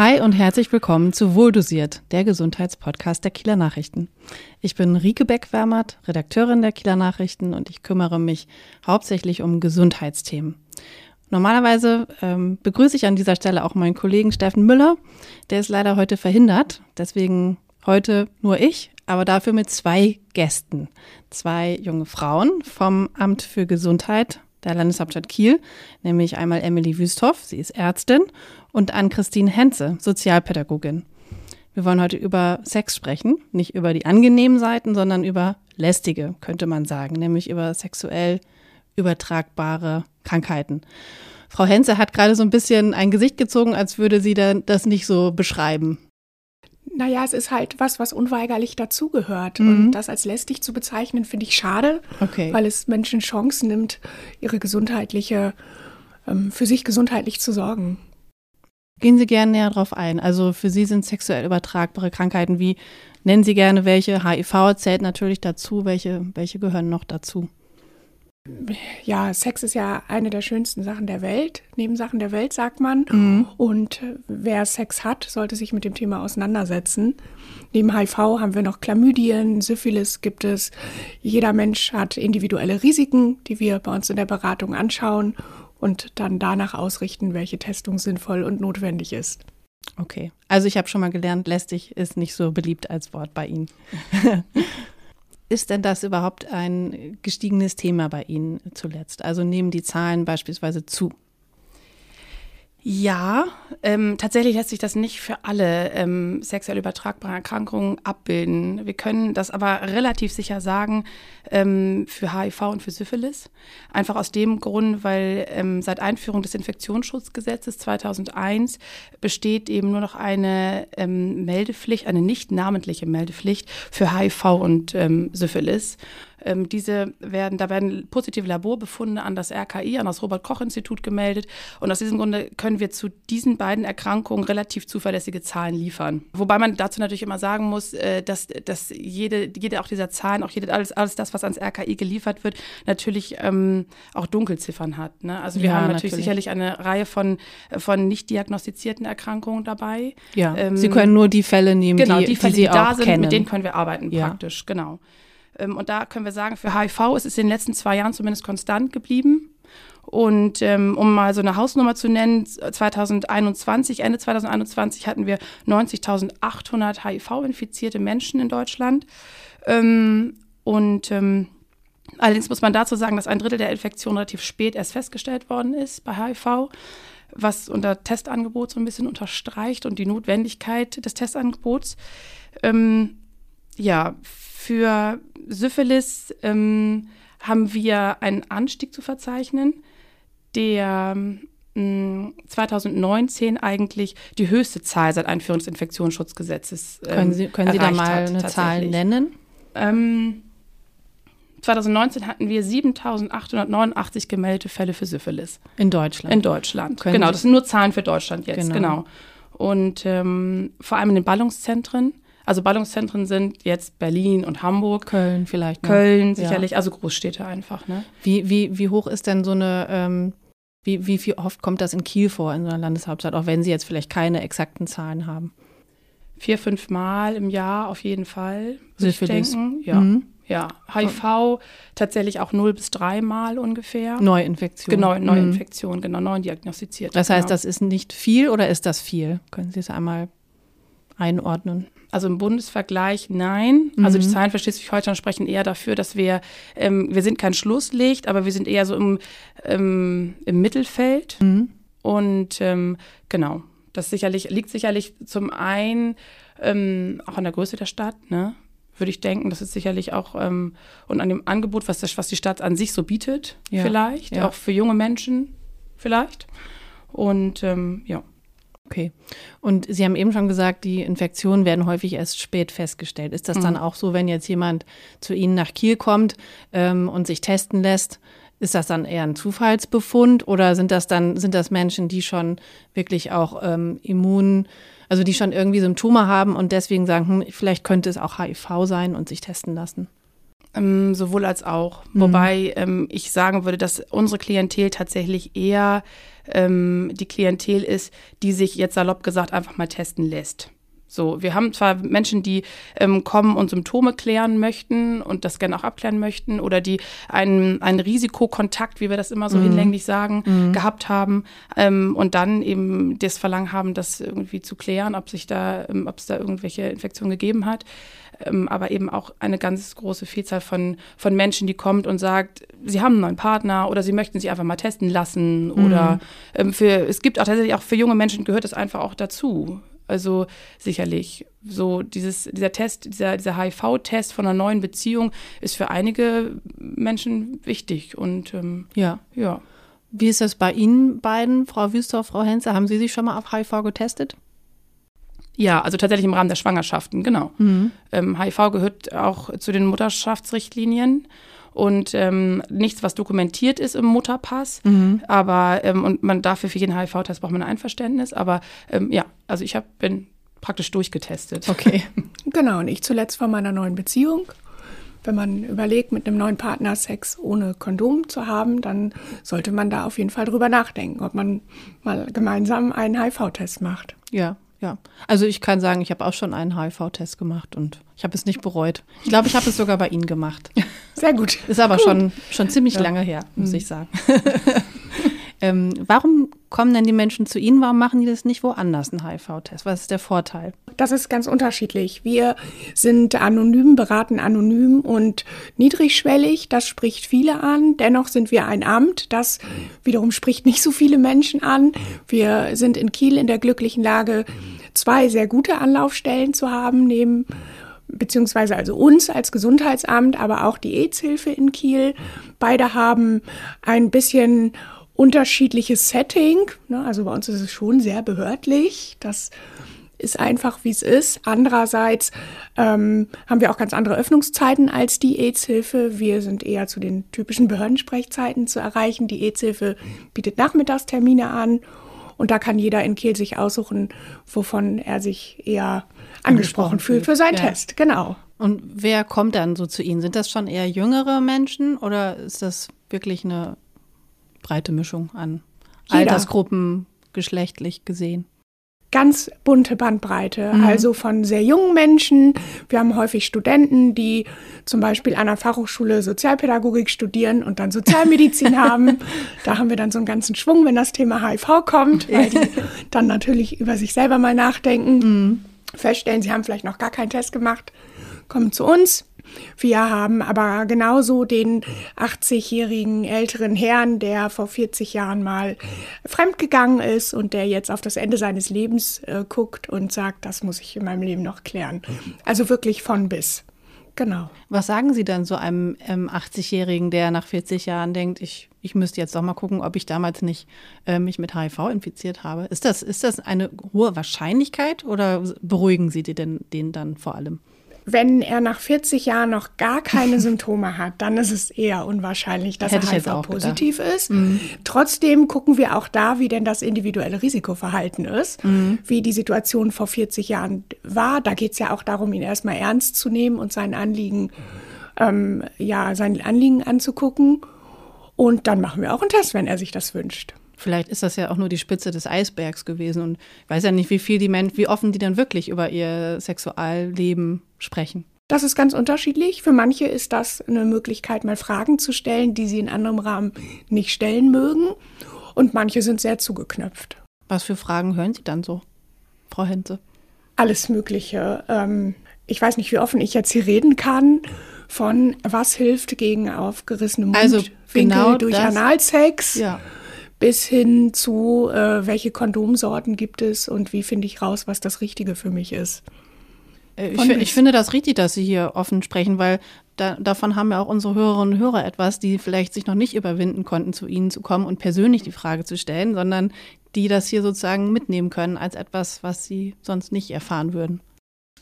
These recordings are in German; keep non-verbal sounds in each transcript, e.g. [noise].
Hi und herzlich willkommen zu Wohldosiert, der Gesundheitspodcast der Kieler Nachrichten. Ich bin Rike Beck-Wermert, Redakteurin der Kieler Nachrichten und ich kümmere mich hauptsächlich um Gesundheitsthemen. Normalerweise ähm, begrüße ich an dieser Stelle auch meinen Kollegen Steffen Müller. Der ist leider heute verhindert, deswegen heute nur ich, aber dafür mit zwei Gästen. Zwei junge Frauen vom Amt für Gesundheit der Landeshauptstadt Kiel, nämlich einmal Emily Wüsthoff, sie ist Ärztin, und Ann-Christine Henze, Sozialpädagogin. Wir wollen heute über Sex sprechen, nicht über die angenehmen Seiten, sondern über lästige, könnte man sagen, nämlich über sexuell übertragbare Krankheiten. Frau Henze hat gerade so ein bisschen ein Gesicht gezogen, als würde sie das nicht so beschreiben. Naja, es ist halt was, was unweigerlich dazugehört. Mhm. Und das als lästig zu bezeichnen, finde ich schade, okay. weil es Menschen Chancen nimmt, ihre gesundheitliche, ähm, für sich gesundheitlich zu sorgen. Gehen Sie gerne näher drauf ein. Also für Sie sind sexuell übertragbare Krankheiten wie, nennen Sie gerne welche, HIV zählt natürlich dazu, welche, welche gehören noch dazu? Ja, Sex ist ja eine der schönsten Sachen der Welt, Nebensachen der Welt, sagt man. Mhm. Und wer Sex hat, sollte sich mit dem Thema auseinandersetzen. Neben HIV haben wir noch Chlamydien, Syphilis gibt es. Jeder Mensch hat individuelle Risiken, die wir bei uns in der Beratung anschauen und dann danach ausrichten, welche Testung sinnvoll und notwendig ist. Okay, also ich habe schon mal gelernt, lästig ist nicht so beliebt als Wort bei Ihnen. [laughs] Ist denn das überhaupt ein gestiegenes Thema bei Ihnen zuletzt? Also nehmen die Zahlen beispielsweise zu? Ja, ähm, tatsächlich lässt sich das nicht für alle ähm, sexuell übertragbare Erkrankungen abbilden. Wir können das aber relativ sicher sagen ähm, für HIV und für Syphilis. Einfach aus dem Grund, weil ähm, seit Einführung des Infektionsschutzgesetzes 2001 besteht eben nur noch eine ähm, Meldepflicht, eine nicht namentliche Meldepflicht für HIV und ähm, Syphilis. Ähm, diese werden, da werden positive Laborbefunde an das RKI, an das Robert-Koch-Institut gemeldet. Und aus diesem Grunde können wir zu diesen beiden Erkrankungen relativ zuverlässige Zahlen liefern. Wobei man dazu natürlich immer sagen muss, äh, dass, dass jede, jede auch dieser Zahlen, auch jede, alles, alles das, was ans RKI geliefert wird, natürlich ähm, auch Dunkelziffern hat. Ne? Also wir ja, haben natürlich, natürlich, sicherlich eine Reihe von, von nicht diagnostizierten Erkrankungen dabei. Ja, ähm, Sie können nur die Fälle nehmen, genau, die, die, Fälle, die, die da sind, kennen. mit denen können wir arbeiten ja. praktisch, genau. Ähm, und da können wir sagen, für HIV ist es in den letzten zwei Jahren zumindest konstant geblieben. Und ähm, um mal so eine Hausnummer zu nennen, 2021, Ende 2021 hatten wir 90.800 HIV-infizierte Menschen in Deutschland. Ähm, und ähm, allerdings muss man dazu sagen, dass ein Drittel der Infektion relativ spät erst festgestellt worden ist bei HIV, was unser Testangebot so ein bisschen unterstreicht und die Notwendigkeit des Testangebots. Ähm, ja, für Syphilis ähm, haben wir einen Anstieg zu verzeichnen, der 2019 mm, eigentlich die höchste Zahl seit Einführung des Infektionsschutzgesetzes ähm, Können Sie, können Sie da mal eine Zahl nennen? Ähm, 2019 hatten wir 7.889 gemeldete Fälle für Syphilis. In Deutschland? In Deutschland, können genau. Das sind nur Zahlen für Deutschland jetzt, genau. genau. Und ähm, vor allem in den Ballungszentren also Ballungszentren sind jetzt Berlin und Hamburg. Köln vielleicht. Ne? Köln sicherlich, ja. also Großstädte einfach. Ne? Wie, wie, wie hoch ist denn so eine, ähm, wie, wie viel oft kommt das in Kiel vor, in so einer Landeshauptstadt, auch wenn Sie jetzt vielleicht keine exakten Zahlen haben? Vier, fünf Mal im Jahr auf jeden Fall. Syphilis. Ja. Mhm. Ja, HIV tatsächlich auch null bis dreimal ungefähr. Neuinfektion. Genau, Neuinfektion, mhm. genau, neu diagnostiziert. Das heißt, genau. das ist nicht viel oder ist das viel? Können Sie es einmal einordnen? Also im Bundesvergleich nein. Mhm. Also die mhm. Zahlen für Schleswig-Holstein sprechen eher dafür, dass wir, ähm, wir sind kein Schlusslicht, aber wir sind eher so im, ähm, im Mittelfeld. Mhm. Und ähm, genau, das sicherlich liegt sicherlich zum einen ähm, auch an der Größe der Stadt, ne? würde ich denken. Das ist sicherlich auch ähm, und an dem Angebot, was, das, was die Stadt an sich so bietet, ja. vielleicht, ja. auch für junge Menschen vielleicht. Und ähm, ja. Okay. Und Sie haben eben schon gesagt, die Infektionen werden häufig erst spät festgestellt. Ist das mhm. dann auch so, wenn jetzt jemand zu Ihnen nach Kiel kommt ähm, und sich testen lässt? Ist das dann eher ein Zufallsbefund oder sind das dann sind das Menschen, die schon wirklich auch ähm, immun, also die schon irgendwie Symptome haben und deswegen sagen, hm, vielleicht könnte es auch HIV sein und sich testen lassen? Ähm, sowohl als auch. Mhm. Wobei ähm, ich sagen würde, dass unsere Klientel tatsächlich eher ähm, die Klientel ist, die sich jetzt salopp gesagt einfach mal testen lässt. So, wir haben zwar Menschen, die ähm, kommen und Symptome klären möchten und das gerne auch abklären möchten oder die einen, einen Risikokontakt, wie wir das immer so mhm. hinlänglich sagen, mhm. gehabt haben ähm, und dann eben das Verlangen haben, das irgendwie zu klären, ob sich da, ähm, ob es da irgendwelche Infektionen gegeben hat. Ähm, aber eben auch eine ganz große Vielzahl von, von Menschen, die kommt und sagt, sie haben einen neuen Partner oder sie möchten sich einfach mal testen lassen mhm. oder ähm, für, es gibt auch tatsächlich auch für junge Menschen gehört es einfach auch dazu. Also sicherlich. So dieses, dieser Test, dieser, dieser HIV-Test von einer neuen Beziehung ist für einige Menschen wichtig. Und ähm, ja. ja. Wie ist das bei Ihnen beiden, Frau Wüster, Frau Henze? Haben Sie sich schon mal auf HIV getestet? Ja, also tatsächlich im Rahmen der Schwangerschaften, genau. Mhm. Ähm, HIV gehört auch zu den Mutterschaftsrichtlinien und ähm, nichts, was dokumentiert ist im Mutterpass. Mhm. Aber ähm, und man dafür für jeden HIV-Test braucht man ein Einverständnis. Aber ähm, ja, also ich hab, bin praktisch durchgetestet. Okay. [laughs] genau, und ich zuletzt von meiner neuen Beziehung. Wenn man überlegt, mit einem neuen Partner Sex ohne Kondom zu haben, dann sollte man da auf jeden Fall drüber nachdenken, ob man mal gemeinsam einen HIV-Test macht. Ja, ja. Also ich kann sagen, ich habe auch schon einen HIV-Test gemacht und ich habe es nicht bereut. Ich glaube, ich habe es sogar bei Ihnen gemacht. [laughs] Sehr gut. Ist aber schon, schon ziemlich ja. lange her, muss mhm. ich sagen. [laughs] ähm, warum kommen denn die Menschen zu Ihnen? Warum machen die das nicht woanders, einen HIV-Test? Was ist der Vorteil? Das ist ganz unterschiedlich. Wir sind anonym, beraten anonym und niedrigschwellig. Das spricht viele an. Dennoch sind wir ein Amt. Das wiederum spricht nicht so viele Menschen an. Wir sind in Kiel in der glücklichen Lage, zwei sehr gute Anlaufstellen zu haben, neben beziehungsweise also uns als Gesundheitsamt, aber auch die AIDS-Hilfe in Kiel. Beide haben ein bisschen unterschiedliches Setting. Ne? Also bei uns ist es schon sehr behördlich. Das ist einfach, wie es ist. Andererseits ähm, haben wir auch ganz andere Öffnungszeiten als die AIDS-Hilfe. Wir sind eher zu den typischen Behördensprechzeiten zu erreichen. Die AIDS-Hilfe bietet Nachmittagstermine an und da kann jeder in Kiel sich aussuchen, wovon er sich eher angesprochen fühlt für seinen ja. Test. Genau. Und wer kommt dann so zu Ihnen? Sind das schon eher jüngere Menschen oder ist das wirklich eine breite Mischung an Jeder. Altersgruppen, geschlechtlich gesehen? Ganz bunte Bandbreite. Mhm. Also von sehr jungen Menschen. Wir haben häufig Studenten, die zum Beispiel an der Fachhochschule Sozialpädagogik studieren und dann Sozialmedizin [laughs] haben. Da haben wir dann so einen ganzen Schwung, wenn das Thema HIV kommt, weil die [laughs] dann natürlich über sich selber mal nachdenken, mhm. feststellen, sie haben vielleicht noch gar keinen Test gemacht, kommen zu uns wir haben aber genauso den 80-jährigen älteren Herrn, der vor 40 Jahren mal fremdgegangen ist und der jetzt auf das Ende seines Lebens äh, guckt und sagt, das muss ich in meinem Leben noch klären. Also wirklich von bis. Genau. Was sagen Sie dann so einem ähm, 80-Jährigen, der nach 40 Jahren denkt, ich, ich müsste jetzt doch mal gucken, ob ich damals nicht äh, mich mit HIV infiziert habe? Ist das, ist das eine hohe Wahrscheinlichkeit oder beruhigen Sie den, den dann vor allem? Wenn er nach 40 Jahren noch gar keine [laughs] Symptome hat, dann ist es eher unwahrscheinlich, dass Hätte er HIV-positiv ist. Mhm. Trotzdem gucken wir auch da, wie denn das individuelle Risikoverhalten ist, mhm. wie die Situation vor 40 Jahren war. Da geht es ja auch darum, ihn erstmal ernst zu nehmen und sein Anliegen, ähm, ja, sein Anliegen anzugucken. Und dann machen wir auch einen Test, wenn er sich das wünscht. Vielleicht ist das ja auch nur die Spitze des Eisbergs gewesen und ich weiß ja nicht, wie viel die Menschen, wie offen die dann wirklich über ihr Sexualleben sprechen. Das ist ganz unterschiedlich. Für manche ist das eine Möglichkeit, mal Fragen zu stellen, die sie in anderem Rahmen nicht stellen mögen. Und manche sind sehr zugeknöpft. Was für Fragen hören Sie dann so, Frau Henze? Alles Mögliche. Ähm, ich weiß nicht, wie offen ich jetzt hier reden kann. Von was hilft gegen aufgerissene Mundwinkel also genau durch das, Analsex. Ja bis hin zu, äh, welche Kondomsorten gibt es und wie finde ich raus, was das Richtige für mich ist. Äh, ich, ich, finde das richtig, dass Sie hier offen sprechen, weil da, davon haben ja auch unsere Hörerinnen und Hörer etwas, die vielleicht sich noch nicht überwinden konnten, zu Ihnen zu kommen und persönlich die Frage zu stellen, sondern die das hier sozusagen mitnehmen können als etwas, was sie sonst nicht erfahren würden.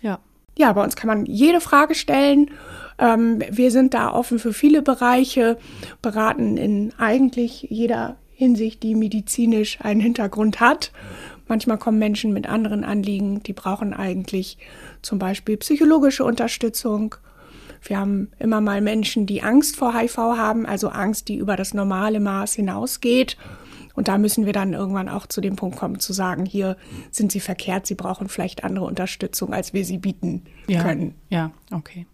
Ja. Ja, bei uns kann man jede Frage stellen. Ähm, wir sind da offen für viele Bereiche, beraten in eigentlich jeder Hinsicht, die medizinisch einen Hintergrund hat. Manchmal kommen Menschen mit anderen Anliegen, die brauchen eigentlich zum Beispiel psychologische Unterstützung. Wir haben immer mal Menschen, die Angst vor HIV haben, also Angst, die über das normale Maß hinausgeht. Und da müssen wir dann irgendwann auch zu dem Punkt kommen, zu sagen, hier sind sie verkehrt, sie brauchen vielleicht andere Unterstützung, als wir sie bieten ja. können. Ja, okay.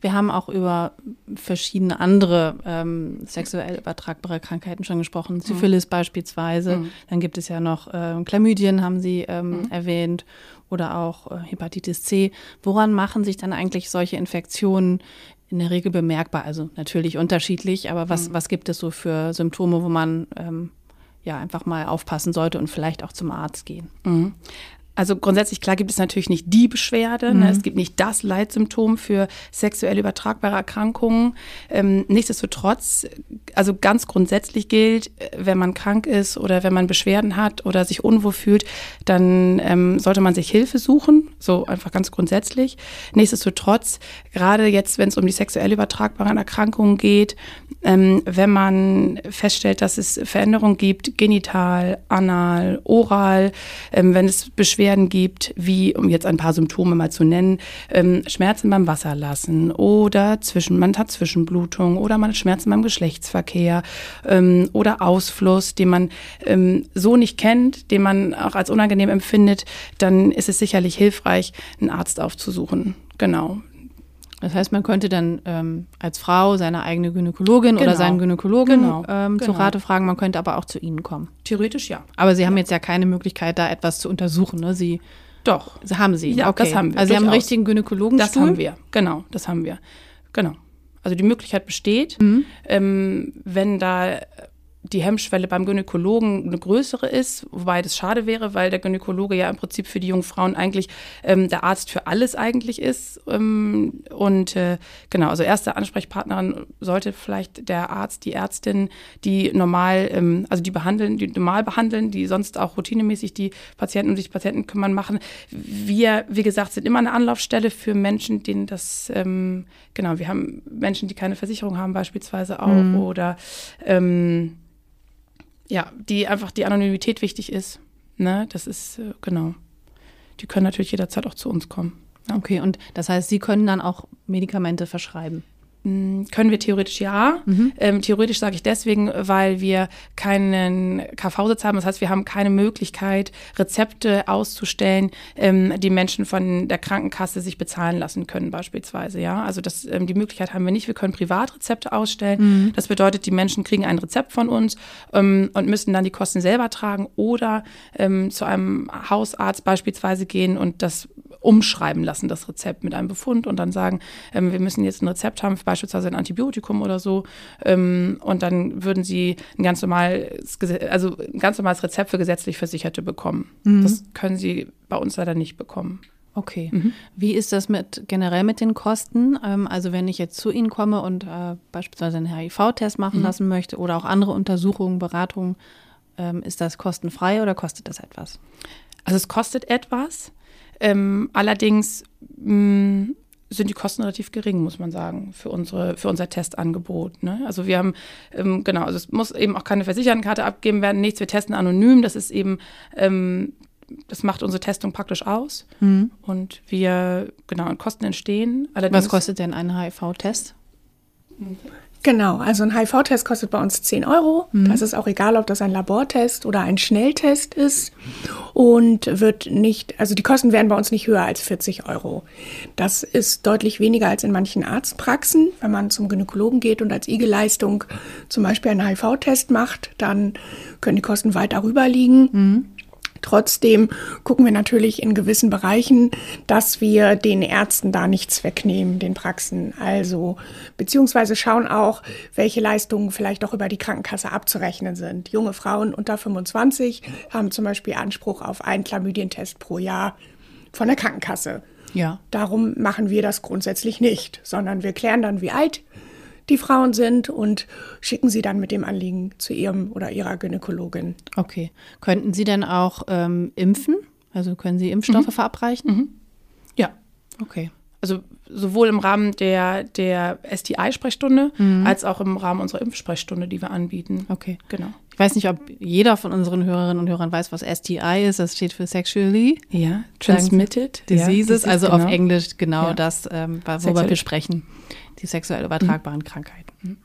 Wir haben auch über verschiedene andere ähm, sexuell übertragbare Krankheiten schon gesprochen. Syphilis mhm. beispielsweise. Mhm. Dann gibt es ja noch äh, Chlamydien, haben Sie ähm, mhm. erwähnt, oder auch äh, Hepatitis C. Woran machen sich dann eigentlich solche Infektionen in der Regel bemerkbar? Also natürlich unterschiedlich, aber was, mhm. was gibt es so für Symptome, wo man ähm, ja einfach mal aufpassen sollte und vielleicht auch zum Arzt gehen? Also grundsätzlich klar gibt es natürlich nicht die Beschwerde, ne? mhm. ne? es gibt nicht das Leitsymptom für sexuell übertragbare Erkrankungen. Ähm, nichtsdestotrotz, also ganz grundsätzlich gilt, wenn man krank ist oder wenn man Beschwerden hat oder sich unwohl fühlt, dann ähm, sollte man sich Hilfe suchen, so einfach ganz grundsätzlich. Nichtsdestotrotz, gerade jetzt, wenn es um die sexuell übertragbaren Erkrankungen geht, ähm, wenn man feststellt, dass es Veränderungen gibt, genital, anal, oral, ähm, wenn es Beschwerden Beschwerden gibt, wie, um jetzt ein paar Symptome mal zu nennen, ähm, Schmerzen beim Wasserlassen oder zwischen, man hat Zwischenblutung oder man hat Schmerzen beim Geschlechtsverkehr ähm, oder Ausfluss, den man ähm, so nicht kennt, den man auch als unangenehm empfindet, dann ist es sicherlich hilfreich, einen Arzt aufzusuchen. Genau. Das heißt, man könnte dann ähm, als Frau seine eigene Gynäkologin genau. oder seinen Gynäkologen genau. Ähm, genau. zu Rate fragen. Man könnte aber auch zu Ihnen kommen. Theoretisch ja. Aber Sie haben jetzt ja keine Möglichkeit, da etwas zu untersuchen. Ne? Sie doch. Sie haben Sie. Ja, okay. das haben wir. Also Sie haben einen richtigen Gynäkologen. Das haben wir. Genau, das haben wir. Genau. Also die Möglichkeit besteht, mhm. ähm, wenn da die Hemmschwelle beim Gynäkologen eine größere ist, wobei das schade wäre, weil der Gynäkologe ja im Prinzip für die jungen Frauen eigentlich ähm, der Arzt für alles eigentlich ist. Ähm, und äh, genau, also erste Ansprechpartnerin sollte vielleicht der Arzt, die Ärztin, die normal, ähm, also die behandeln, die normal behandeln, die sonst auch routinemäßig die Patienten um sich Patienten kümmern, machen. Wir, wie gesagt, sind immer eine Anlaufstelle für Menschen, denen das, ähm, genau, wir haben Menschen, die keine Versicherung haben beispielsweise auch mhm. oder ähm, ja, die einfach die Anonymität wichtig ist. Ne? Das ist, äh, genau. Die können natürlich jederzeit auch zu uns kommen. Ja. Okay, und das heißt, Sie können dann auch Medikamente verschreiben? Hm, können wir theoretisch ja. Mhm. Ähm, theoretisch sage ich deswegen, weil wir keinen KV-Sitz haben. Das heißt, wir haben keine Möglichkeit, Rezepte auszustellen, ähm, die Menschen von der Krankenkasse sich bezahlen lassen können, beispielsweise. Ja, also das, ähm, die Möglichkeit haben wir nicht. Wir können Privatrezepte ausstellen. Mhm. Das bedeutet, die Menschen kriegen ein Rezept von uns ähm, und müssen dann die Kosten selber tragen oder ähm, zu einem Hausarzt beispielsweise gehen und das umschreiben lassen, das Rezept mit einem Befund und dann sagen, ähm, wir müssen jetzt ein Rezept haben, beispielsweise ein Antibiotikum oder so. Ähm, und dann würden sie ein ganz normales, also ein ganz normales Rezept für gesetzlich Versicherte bekommen. Mhm. Das können sie bei uns leider nicht bekommen. Okay. Mhm. Wie ist das mit generell mit den Kosten? Ähm, also wenn ich jetzt zu Ihnen komme und äh, beispielsweise einen HIV-Test machen mhm. lassen möchte oder auch andere Untersuchungen, Beratungen, ähm, ist das kostenfrei oder kostet das etwas? Also es kostet etwas. Ähm, allerdings mh, mm, sind die Kosten relativ gering, muss man sagen, für, unsere, für unser Testangebot. Ne? Also wir haben, ähm, genau, also es muss eben auch keine Versichertenkarte abgegeben werden, nichts, wir testen anonym, das ist eben, ähm, das macht unsere Testung praktisch aus. Mhm. Und wir, genau, Kosten entstehen. Allerdings, Was kostet denn ein HIV-Test? Genau, also ein HIV-Test kostet bei uns 10 Euro. Mhm. Das ist auch egal, ob das ein Labortest oder ein Schnelltest ist. Und wird nicht, also die Kosten werden bei uns nicht höher als 40 Euro. Das ist deutlich weniger als in manchen Arztpraxen. Wenn man zum Gynäkologen geht und als IG-Leistung zum Beispiel einen HIV-Test macht, dann können die Kosten weit darüber liegen. Mhm. Trotzdem gucken wir natürlich in gewissen Bereichen, dass wir den Ärzten da nichts wegnehmen, den Praxen. Also, beziehungsweise schauen auch, welche Leistungen vielleicht auch über die Krankenkasse abzurechnen sind. Junge Frauen unter 25 haben zum Beispiel Anspruch auf einen Chlamydientest pro Jahr von der Krankenkasse. Ja. Darum machen wir das grundsätzlich nicht, sondern wir klären dann, wie alt die Frauen sind und schicken sie dann mit dem Anliegen zu ihrem oder ihrer Gynäkologin. Okay. Könnten Sie denn auch ähm, impfen? Also können Sie Impfstoffe mhm. verabreichen? Mhm. Ja. Okay. Also sowohl im Rahmen der, der STI-Sprechstunde mhm. als auch im Rahmen unserer Impfsprechstunde, die wir anbieten. Okay. Genau. Ich weiß nicht, ob jeder von unseren Hörerinnen und Hörern weiß, was STI ist. Das steht für Sexually. Ja, Transmitted Diseases, ja, also genau. auf Englisch genau Ja. das, ähm, worüber Sexuell- wir sprechen. Die sexuell übertragbaren Krankheiten.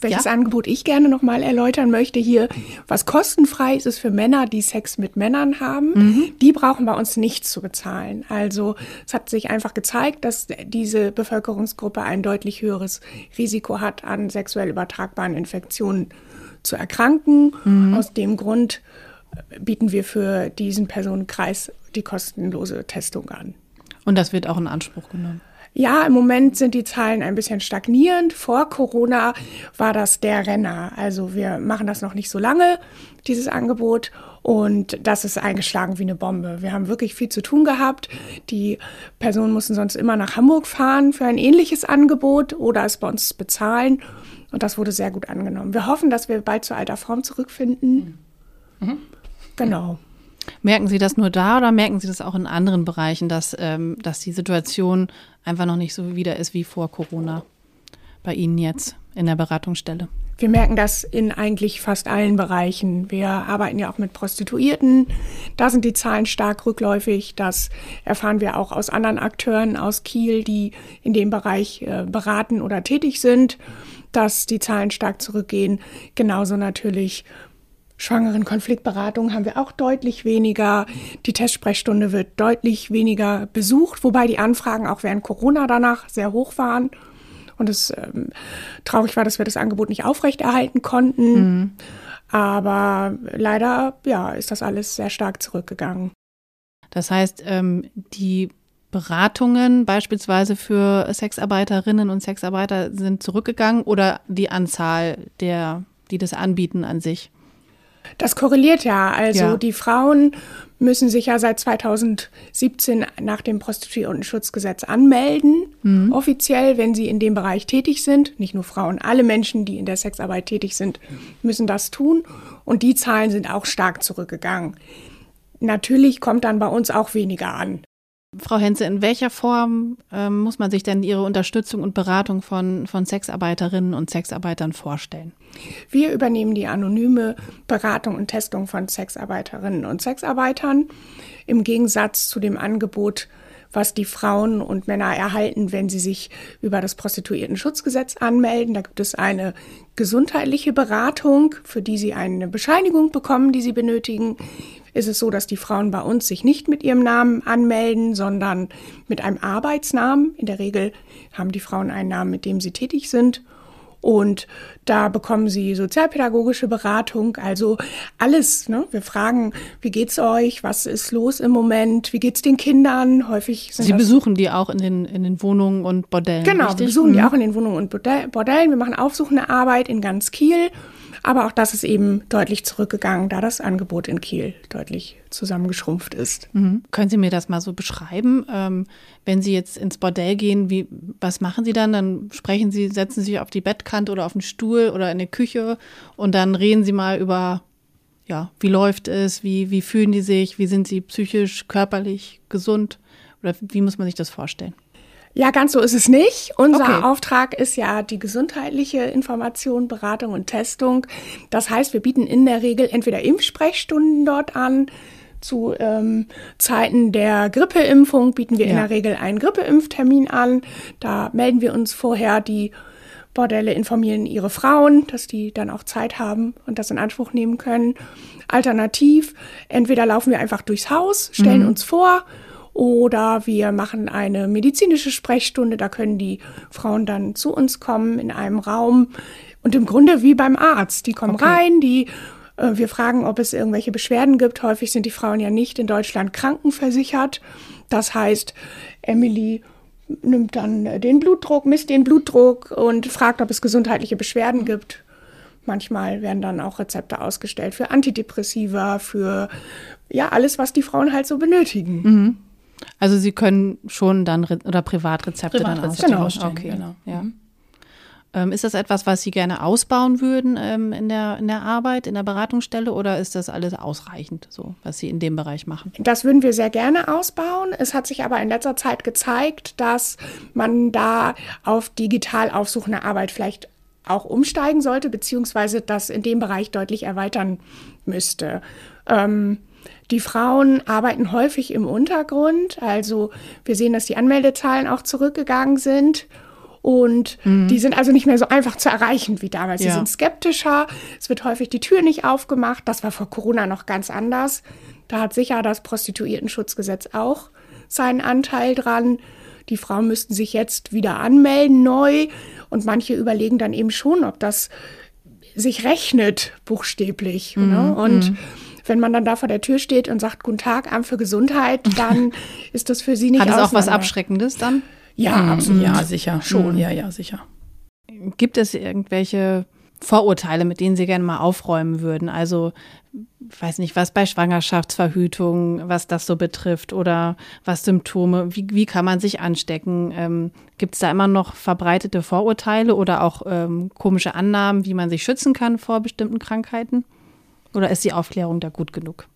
Welches Ja. Angebot ich gerne nochmal erläutern möchte hier, was kostenfrei ist, ist für Männer, die Sex mit Männern haben. Die brauchen bei uns nichts zu bezahlen. Also es hat sich einfach gezeigt, dass diese Bevölkerungsgruppe ein deutlich höheres Risiko hat, an sexuell übertragbaren Infektionen zu erkranken. Aus dem Grund äh, bieten wir für diesen Personenkreis die kostenlose Testung an. Und das wird auch in Anspruch genommen. Ja, im Moment sind die Zahlen ein bisschen stagnierend. Vor Corona war das der Renner. Also wir machen das noch nicht so lange, dieses Angebot. Und das ist eingeschlagen wie eine Bombe. Wir haben wirklich viel zu tun gehabt. Die Personen mussten sonst immer nach Hamburg fahren für ein ähnliches Angebot oder es bei uns bezahlen. Und das wurde sehr gut angenommen. Wir hoffen, dass wir bald zu alter Form zurückfinden. Genau. Merken Sie das nur da oder merken Sie das auch in anderen Bereichen, dass, ähm, dass die Situation einfach noch nicht so wieder ist wie vor Corona bei Ihnen jetzt in der Beratungsstelle? Wir merken das in eigentlich fast allen Bereichen. Wir arbeiten ja auch mit Prostituierten. Da sind die Zahlen stark rückläufig. Das erfahren wir auch aus anderen Akteuren aus Kiel, die in dem Bereich äh, beraten oder tätig sind, dass die Zahlen stark zurückgehen. Genauso natürlich schwangeren Konfliktberatung haben wir auch deutlich weniger. Die Testsprechstunde wird deutlich weniger besucht, wobei die Anfragen auch während Corona danach sehr hoch waren. Und es ähm, traurig war, dass wir das Angebot nicht aufrechterhalten konnten. Aber leider, ja, ist das alles sehr stark zurückgegangen. Das heißt, ähm, die Beratungen beispielsweise für Sexarbeiterinnen und Sexarbeiter sind zurückgegangen oder die Anzahl der, die das anbieten an sich? Das korreliert ja. Also Ja. die Frauen müssen sich ja seit 2017 nach dem Prostituiertenschutzgesetz anmelden, offiziell, wenn sie in dem Bereich tätig sind. Nicht nur Frauen, alle Menschen, die in der Sexarbeit tätig sind, müssen das tun. Und die Zahlen sind auch stark zurückgegangen. Natürlich kommt dann bei uns auch weniger an. Frau Henze, in welcher Form ähm, muss man sich denn Ihre Unterstützung und Beratung von, von Sexarbeiterinnen und Sexarbeitern vorstellen? Wir übernehmen die anonyme Beratung und Testung von Sexarbeiterinnen und Sexarbeitern im Gegensatz zu dem Angebot, was die Frauen und Männer erhalten, wenn sie sich über das Prostituiertenschutzgesetz anmelden. Da gibt es eine gesundheitliche Beratung, für die sie eine Bescheinigung bekommen, die sie benötigen. Ist es so, dass die Frauen bei uns sich nicht mit ihrem Namen anmelden, sondern mit einem Arbeitsnamen. In der Regel haben die Frauen einen Namen, mit dem sie tätig sind. Und da bekommen sie sozialpädagogische Beratung, also alles. Ne? Wir fragen, wie geht's euch? Was ist los im Moment? Wie geht's den Kindern? Häufig sind Sie besuchen die auch in den, in den Wohnungen und Bordellen. Genau, wir richtig? besuchen die Mhm. auch in den Wohnungen und Bordell- Bordellen. Wir machen aufsuchende Arbeit in ganz Kiel. Aber auch das ist eben deutlich zurückgegangen, da das Angebot in Kiel deutlich zusammengeschrumpft ist. Mhm. Können Sie mir das mal so beschreiben? Ähm, wenn Sie jetzt ins Bordell gehen, wie, was machen Sie dann? Dann sprechen Sie, setzen Sie sich auf die Bettkante oder auf den Stuhl oder in die Küche und dann reden Sie mal über, ja, wie läuft es, wie, wie fühlen die sich, wie sind sie psychisch, körperlich, gesund? Oder wie muss man sich das vorstellen? Ja, ganz so ist es nicht. Unser Okay. Auftrag ist ja die gesundheitliche Information, Beratung und Testung. Das heißt, wir bieten in der Regel entweder Impfsprechstunden dort an. Zu ähm, Zeiten der Grippeimpfung bieten wir in Ja. der Regel einen Grippeimpftermin an. Da melden wir uns vorher. Die Bordelle informieren ihre Frauen, dass die dann auch Zeit haben und das in Anspruch nehmen können. Alternativ, entweder laufen wir einfach durchs Haus, stellen uns vor oder wir machen eine medizinische Sprechstunde. Da können die Frauen dann zu uns kommen in einem Raum und im Grunde wie beim Arzt. Die kommen Okay. rein, die äh, wir fragen, ob es irgendwelche Beschwerden gibt. Häufig sind die Frauen ja nicht in Deutschland krankenversichert. Das heißt, Emily nimmt dann äh, den Blutdruck, misst den Blutdruck und fragt, ob es gesundheitliche Beschwerden gibt. Manchmal werden dann auch Rezepte ausgestellt für Antidepressiva, für ja alles, was die Frauen halt so benötigen. Also Sie können schon dann Re oder Privatrezepte, dann Privatrezepte ausstellen. ausstellen, okay. genau. Ja. Ähm, ist das etwas, was Sie gerne ausbauen würden ähm, in, der, in der Arbeit, in der Beratungsstelle oder ist das alles ausreichend, so was Sie in dem Bereich machen? Das würden wir sehr gerne ausbauen. Es hat sich aber in letzter Zeit gezeigt, dass man da auf digital aufsuchende Arbeit vielleicht auch umsteigen sollte, beziehungsweise das in dem Bereich deutlich erweitern müsste. Ähm, die Frauen arbeiten häufig im Untergrund. Also wir sehen, dass die Anmeldezahlen auch zurückgegangen sind. Und mhm. die sind also nicht mehr so einfach zu erreichen wie damals. Ja. Sie sind skeptischer. Es wird häufig die Tür nicht aufgemacht. Das war vor Corona noch ganz anders. Da hat sicher das Prostituiertenschutzgesetz auch seinen Anteil dran. Die Frauen müssten sich jetzt wieder anmelden neu. Und manche überlegen dann eben schon, ob das sich rechnet, buchstäblich. Mhm. Ne? Und mhm wenn man dann da vor der Tür steht und sagt, guten Tag, Amt für Gesundheit, [laughs] dann ist das für Sie nicht Hat es auch was Abschreckendes dann? Ja, mhm. absolut. Ja, sicher. Schon. Ja, ja, sicher. Gibt es irgendwelche Vorurteile, mit denen Sie gerne mal aufräumen würden? Also, weiß nicht, was bei Schwangerschaftsverhütung, was das so betrifft oder was Symptome, wie, wie kann man sich anstecken? Ähm, Gibt es da immer noch verbreitete Vorurteile oder auch ähm, komische Annahmen, wie man sich schützen kann vor bestimmten Krankheiten? Oder ist die Aufklärung da gut genug?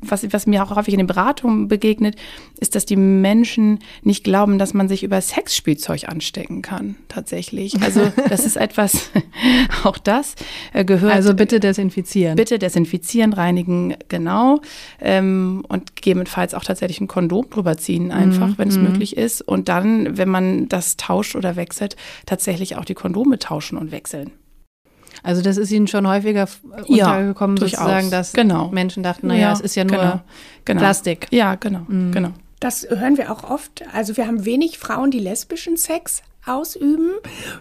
was, was mir auch häufig in den Beratungen begegnet, ist, dass die Menschen nicht glauben, dass man sich über Sexspielzeug anstecken kann, tatsächlich. Also [laughs] das ist etwas, [laughs] auch das äh, gehört. Also bitte desinfizieren. Bitte desinfizieren, reinigen, genau. Ähm, und gegebenenfalls auch tatsächlich ein Kondom drüber ziehen, einfach, mhm. wenn es mhm. möglich ist. Und dann, wenn man das tauscht oder wechselt, tatsächlich auch die Kondome tauschen und wechseln. Also das ist Ihnen schon häufiger untergekommen, ja, sozusagen, dass genau. Menschen dachten, naja, ja, es ist ja nur genau, genau. Plastik. Ja, genau, mhm. genau. Das hören wir auch oft. Also wir haben wenig Frauen, die lesbischen Sex ausüben,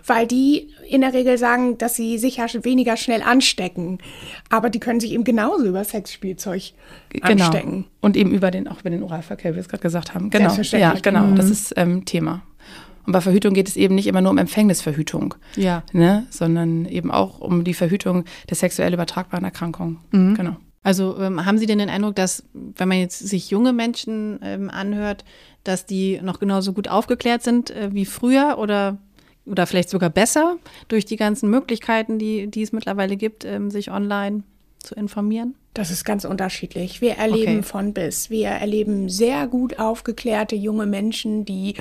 weil die in der Regel sagen, dass sie sich ja weniger schnell anstecken. Aber die können sich eben genauso über Sexspielzeug genau. anstecken. Und eben über den, auch über den Oralverkehr, wie wir es gerade gesagt haben. Genau. Ja, genau. Mhm. Das ist ähm, Thema. Und bei Verhütung geht es eben nicht immer nur um Empfängnisverhütung, ja. ne, sondern eben auch um die Verhütung der sexuell übertragbaren Erkrankungen. Mhm. Genau. Also ähm, haben Sie denn den Eindruck, dass, wenn man jetzt sich junge Menschen ähm, anhört, dass die noch genauso gut aufgeklärt sind äh, wie früher oder, oder vielleicht sogar besser durch die ganzen Möglichkeiten, die, die es mittlerweile gibt, ähm, sich online zu informieren? Das ist ganz unterschiedlich. Wir erleben okay. von bis. Wir erleben sehr gut aufgeklärte junge Menschen, die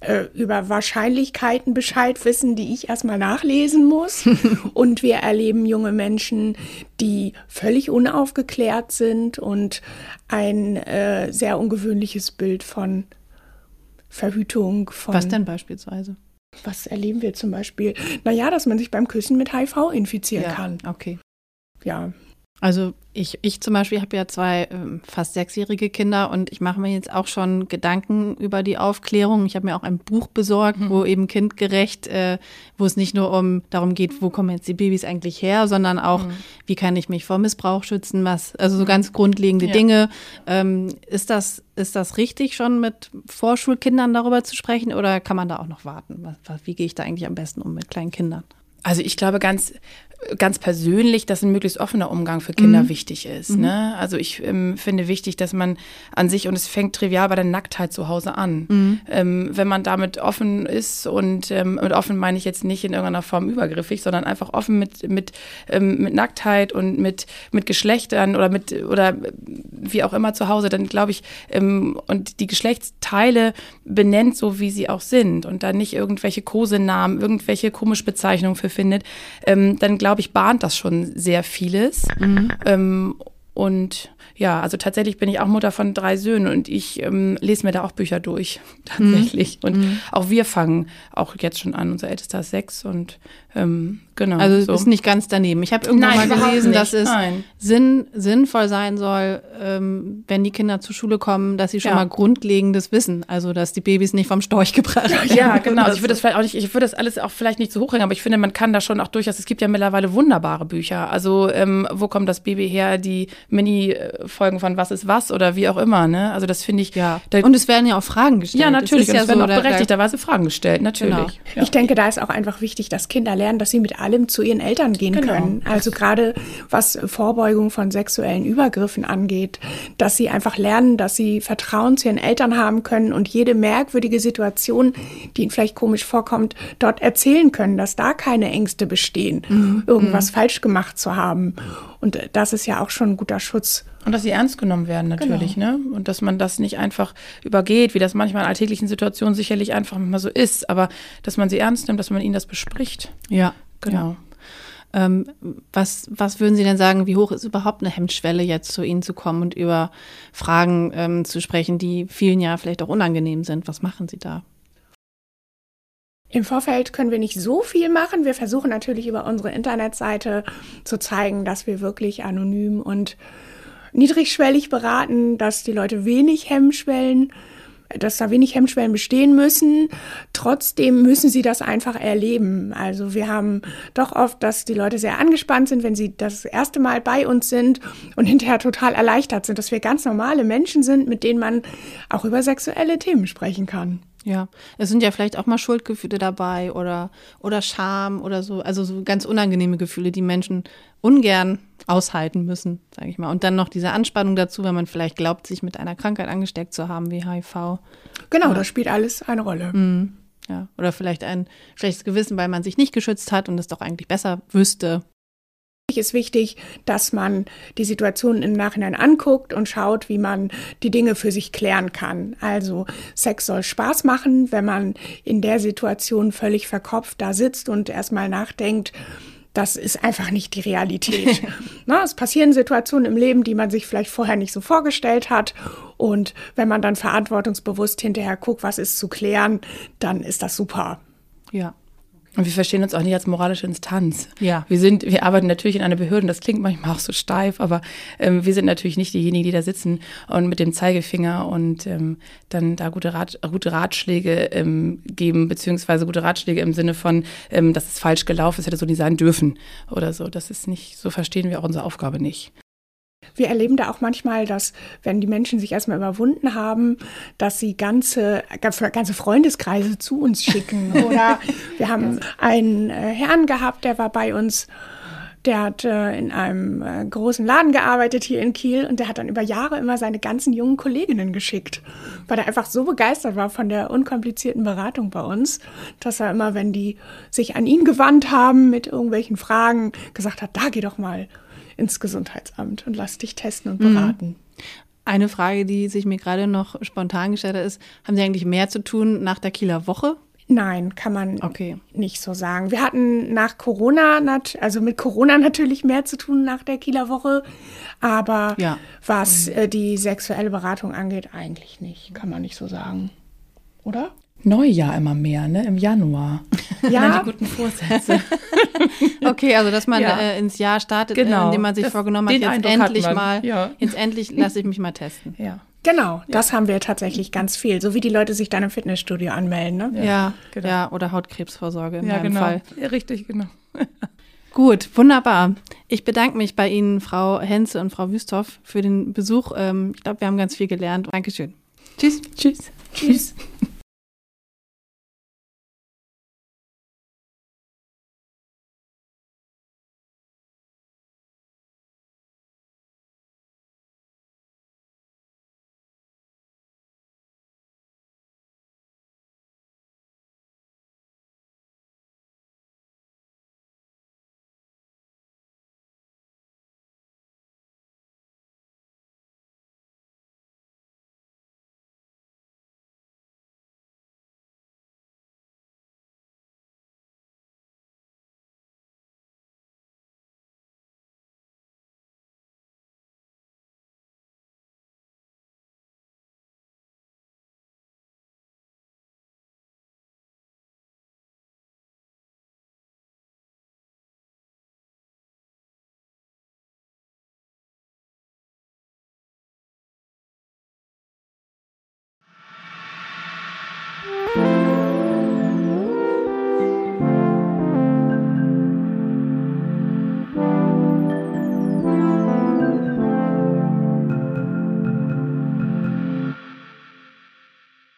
äh, über Wahrscheinlichkeiten Bescheid wissen, die ich erstmal nachlesen muss. [laughs] und wir erleben junge Menschen, die völlig unaufgeklärt sind und ein äh, sehr ungewöhnliches Bild von Verhütung, von. Was denn beispielsweise? Was erleben wir zum Beispiel? Naja, dass man sich beim Küssen mit HIV infizieren ja, kann. Okay. Ja, also ich, ich zum Beispiel habe ja zwei ähm, fast sechsjährige Kinder und ich mache mir jetzt auch schon Gedanken über die Aufklärung. Ich habe mir auch ein Buch besorgt, mhm. wo eben kindgerecht, äh, wo es nicht nur um darum geht, wo kommen jetzt die Babys eigentlich her, sondern auch, mhm. wie kann ich mich vor Missbrauch schützen, was, also so mhm. ganz grundlegende ja. Dinge. Ähm, ist das, ist das richtig, schon mit Vorschulkindern darüber zu sprechen oder kann man da auch noch warten? Was, wie gehe ich da eigentlich am besten um mit kleinen Kindern? Also ich glaube ganz, ganz persönlich, dass ein möglichst offener Umgang für Kinder mhm. wichtig ist. Mhm. Ne? Also ich ähm, finde wichtig, dass man an sich, und es fängt trivial bei der Nacktheit zu Hause an, mhm. ähm, wenn man damit offen ist und ähm, mit offen meine ich jetzt nicht in irgendeiner Form übergriffig, sondern einfach offen mit, mit, ähm, mit Nacktheit und mit, mit Geschlechtern oder mit oder wie auch immer zu Hause, dann glaube ich, ähm, und die Geschlechtsteile benennt, so wie sie auch sind und dann nicht irgendwelche Kosenamen, irgendwelche komische Bezeichnungen für findet, ähm, dann glaube glaube ich, bahnt das schon sehr vieles. Mhm. Ähm, und ja, also tatsächlich bin ich auch Mutter von drei Söhnen und ich ähm, lese mir da auch Bücher durch, [laughs] tatsächlich. Mhm. Und mhm. auch wir fangen auch jetzt schon an. Unser ältester ist sechs und ähm, genau. Also so. ist nicht ganz daneben. Ich habe irgendwann Nein, mal gelesen, dass es Sinn, sinnvoll sein soll, ähm, wenn die Kinder zur Schule kommen, dass sie schon ja. mal grundlegendes wissen. Also dass die Babys nicht vom Storch [laughs] gebracht werden. Ja, genau. Also ich würde das vielleicht auch nicht, ich würde das alles auch vielleicht nicht zu hoch hängen, aber ich finde, man kann da schon auch durchaus, es gibt ja mittlerweile wunderbare Bücher. Also ähm, wo kommt das Baby her? Die Mini-Folgen von Was ist was oder wie auch immer. Ne? Also das finde ich. Ja. und es werden ja auch Fragen gestellt. Ja, natürlich. Und ja es werden so, auch berechtigterweise Fragen gestellt, natürlich. Genau. Ja. Ich denke, da ist auch einfach wichtig, dass Kinder lernen, dass sie mit allem zu ihren Eltern gehen genau. können. Also gerade was Vorbeugung von sexuellen Übergriffen angeht, dass sie einfach lernen, dass sie Vertrauen zu ihren Eltern haben können und jede merkwürdige Situation, die ihnen vielleicht komisch vorkommt, dort erzählen können, dass da keine Ängste bestehen, mhm. irgendwas mhm. falsch gemacht zu haben. Und das ist ja auch schon ein guter Schutz und dass sie ernst genommen werden natürlich, genau. ne? Und dass man das nicht einfach übergeht, wie das manchmal in alltäglichen Situationen sicherlich einfach mal so ist, aber dass man sie ernst nimmt, dass man ihnen das bespricht. Ja. Genau. Ja. Ähm, was, was würden Sie denn sagen, wie hoch ist überhaupt eine Hemmschwelle, jetzt zu Ihnen zu kommen und über Fragen ähm, zu sprechen, die vielen ja vielleicht auch unangenehm sind? Was machen Sie da? Im Vorfeld können wir nicht so viel machen. Wir versuchen natürlich über unsere Internetseite zu zeigen, dass wir wirklich anonym und niedrigschwellig beraten, dass die Leute wenig Hemmschwellen, dass da wenig Hemmschwellen bestehen müssen. Trotzdem müssen sie das einfach erleben. Also wir haben doch oft, dass die Leute sehr angespannt sind, wenn sie das erste Mal bei uns sind und hinterher total erleichtert sind, dass wir ganz normale Menschen sind, mit denen man auch über sexuelle Themen sprechen kann. Ja, es sind ja vielleicht auch mal Schuldgefühle dabei oder, oder Scham oder so, also so ganz unangenehme Gefühle, die Menschen ungern aushalten müssen, sage ich mal. Und dann noch diese Anspannung dazu, wenn man vielleicht glaubt, sich mit einer Krankheit angesteckt zu haben wie HIV. Genau, ja. das spielt alles eine Rolle. Mhm. Ja, oder vielleicht ein schlechtes Gewissen, weil man sich nicht geschützt hat und es doch eigentlich besser wüsste ist wichtig, dass man die Situation im Nachhinein anguckt und schaut, wie man die Dinge für sich klären kann. Also Sex soll Spaß machen, wenn man in der Situation völlig verkopft da sitzt und erstmal nachdenkt, das ist einfach nicht die Realität. [laughs] Na, es passieren Situationen im Leben, die man sich vielleicht vorher nicht so vorgestellt hat. Und wenn man dann verantwortungsbewusst hinterher guckt, was ist zu klären, dann ist das super. Ja, und wir verstehen uns auch nicht als moralische Instanz. Ja. Wir sind, wir arbeiten natürlich in einer Behörde, das klingt manchmal auch so steif, aber ähm, wir sind natürlich nicht diejenigen, die da sitzen und mit dem Zeigefinger und ähm, dann da gute, Rat, gute Ratschläge ähm, geben, beziehungsweise gute Ratschläge im Sinne von, ähm, dass es falsch gelaufen ist, hätte so nicht sein dürfen oder so. Das ist nicht, so verstehen wir auch unsere Aufgabe nicht. Wir erleben da auch manchmal, dass wenn die Menschen sich erstmal überwunden haben, dass sie ganze, ganze Freundeskreise zu uns schicken. [laughs] Oder wir haben einen äh, Herrn gehabt, der war bei uns der hat äh, in einem äh, großen Laden gearbeitet hier in Kiel und der hat dann über Jahre immer seine ganzen jungen Kolleginnen geschickt, weil er einfach so begeistert war von der unkomplizierten Beratung bei uns, dass er immer, wenn die sich an ihn gewandt haben mit irgendwelchen Fragen, gesagt hat, da geh doch mal ins Gesundheitsamt und lass dich testen und beraten. Mhm. Eine Frage, die sich mir gerade noch spontan gestellt hat, ist, haben Sie eigentlich mehr zu tun nach der Kieler Woche? Nein, kann man okay. nicht so sagen. Wir hatten nach Corona, also mit Corona [laughs] natürlich mehr zu tun nach der Kieler Woche, aber ja. was mhm. äh, die sexuelle Beratung angeht, eigentlich nicht, kann man nicht so sagen. Oder? Neujahr immer mehr, ne? Im Januar. Ja, die guten Vorsätze. [laughs] okay, also dass man ja. äh, ins Jahr startet, äh, genau. indem man sich das, vorgenommen hat, jetzt Eindruck endlich hat mal, ja. jetzt endlich lasse ich mich mal testen. Ja. Genau, das haben wir tatsächlich ganz viel, so wie die Leute sich dann im Fitnessstudio anmelden, ne? Ja, ja, genau. ja oder Hautkrebsvorsorge in ja, meinem genau. Fall. Ja, richtig, genau. [laughs] Gut, wunderbar. Ich bedanke mich bei Ihnen, Frau Henze und Frau Wüsthoff, für den Besuch. Ähm, ich glaube, wir haben ganz viel gelernt. Dankeschön. Tschüss. Tschüss. Tschüss.